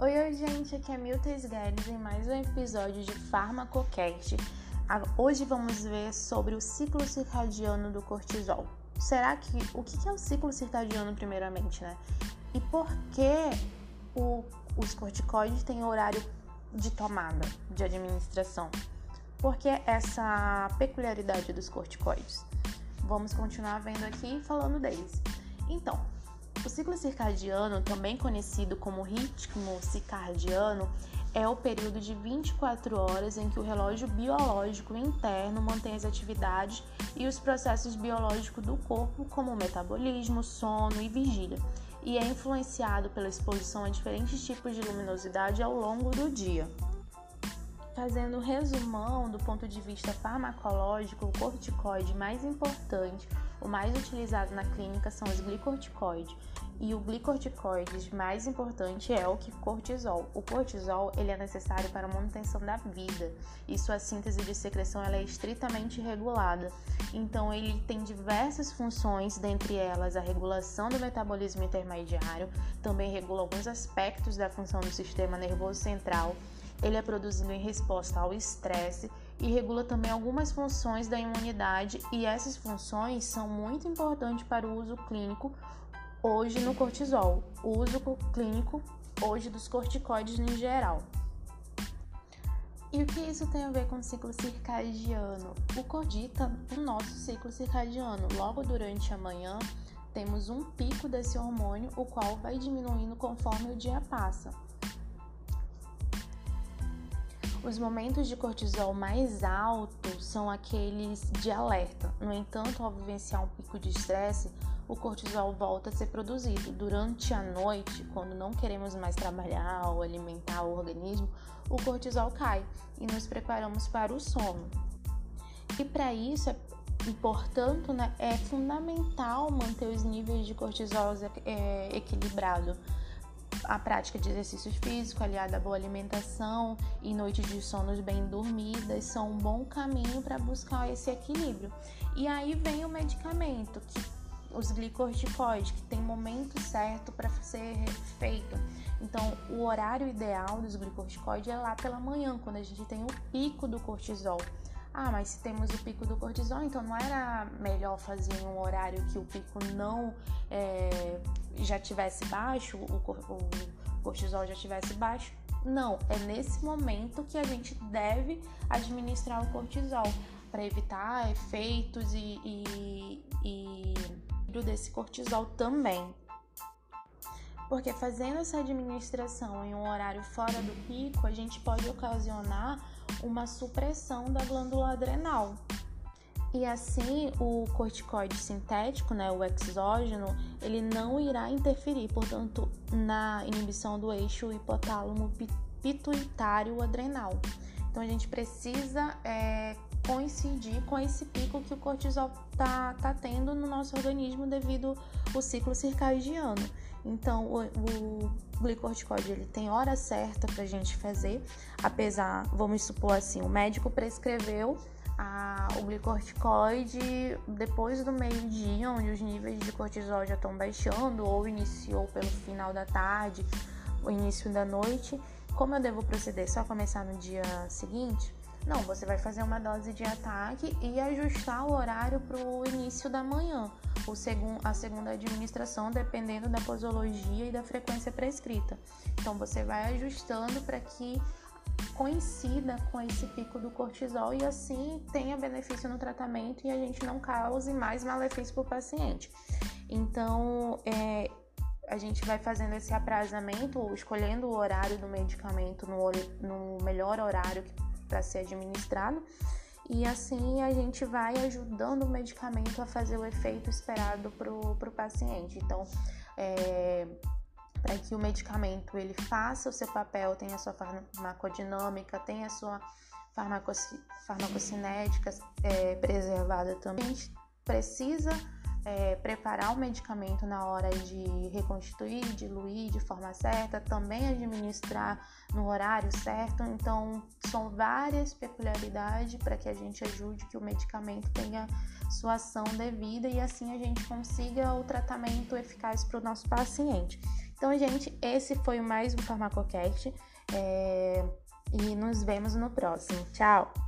Oi, oi, gente, aqui é Milton Guedes em mais um episódio de Farmacocast. Hoje vamos ver sobre o ciclo circadiano do cortisol. Será que o que é o ciclo circadiano primeiramente, né? E por que o, os corticoides têm horário de tomada, de administração? Por que essa peculiaridade dos corticoides? Vamos continuar vendo aqui falando deles. Então, o ciclo circadiano, também conhecido como ritmo circadiano, é o período de 24 horas em que o relógio biológico interno mantém as atividades e os processos biológicos do corpo, como metabolismo, sono e vigília, e é influenciado pela exposição a diferentes tipos de luminosidade ao longo do dia. Fazendo um resumão do ponto de vista farmacológico, o corticoide mais importante, o mais utilizado na clínica são os glicorticoides, e o glicorticoide mais importante é o que cortisol. O cortisol ele é necessário para a manutenção da vida e sua síntese de secreção ela é estritamente regulada. Então ele tem diversas funções, dentre elas a regulação do metabolismo intermediário, também regula alguns aspectos da função do sistema nervoso central ele é produzido em resposta ao estresse e regula também algumas funções da imunidade, e essas funções são muito importantes para o uso clínico hoje no cortisol, o uso clínico hoje dos corticoides em geral. E o que isso tem a ver com o ciclo circadiano? O cordita o nosso ciclo circadiano. Logo durante a manhã, temos um pico desse hormônio, o qual vai diminuindo conforme o dia passa. Os momentos de cortisol mais altos são aqueles de alerta. No entanto, ao vivenciar um pico de estresse, o cortisol volta a ser produzido. Durante a noite, quando não queremos mais trabalhar ou alimentar o organismo, o cortisol cai e nos preparamos para o sono. E para isso, é, portanto, né, é fundamental manter os níveis de cortisol é, equilibrados a prática de exercícios físicos, aliada à boa alimentação e noites de sonos bem dormidas são um bom caminho para buscar esse equilíbrio. E aí vem o medicamento, que os glicorticoides, que tem momento certo para ser feito. Então, o horário ideal dos glicorticoides é lá pela manhã, quando a gente tem o pico do cortisol. Ah, mas se temos o pico do cortisol, então não era melhor fazer em um horário que o pico não é, já tivesse baixo, o, o cortisol já tivesse baixo? Não, é nesse momento que a gente deve administrar o cortisol para evitar efeitos e, e, e desse cortisol também. Porque fazendo essa administração em um horário fora do pico, a gente pode ocasionar uma supressão da glândula adrenal. E assim, o corticoide sintético, né, o exógeno, ele não irá interferir, portanto, na inibição do eixo hipotálamo pituitário adrenal. Então, a gente precisa é, coincidir com esse pico que o cortisol tá, tá tendo no nosso organismo devido ao ciclo circadiano. Então, o, o glicorticoide ele tem hora certa para a gente fazer, apesar, vamos supor assim, o médico prescreveu a, o glicorticoide depois do meio-dia, onde os níveis de cortisol já estão baixando, ou iniciou pelo final da tarde, o início da noite. Como eu devo proceder? Só começar no dia seguinte? Não, você vai fazer uma dose de ataque e ajustar o horário para o início da manhã, o segun, a segunda administração, dependendo da posologia e da frequência prescrita. Então, você vai ajustando para que coincida com esse pico do cortisol e assim tenha benefício no tratamento e a gente não cause mais malefício para o paciente. Então, é, a gente vai fazendo esse aprazamento, escolhendo o horário do medicamento no, no melhor horário para ser administrado, e assim a gente vai ajudando o medicamento a fazer o efeito esperado para o paciente. Então, é, para que o medicamento ele faça o seu papel, tenha a sua farmacodinâmica, tenha a sua farmacocinética é, preservada também, a gente precisa é, preparar o medicamento na hora de reconstituir, diluir de forma certa, também administrar no horário certo. Então, são várias peculiaridades para que a gente ajude que o medicamento tenha sua ação devida e assim a gente consiga o tratamento eficaz para o nosso paciente. Então, gente, esse foi mais um Farmacocast é, e nos vemos no próximo. Tchau!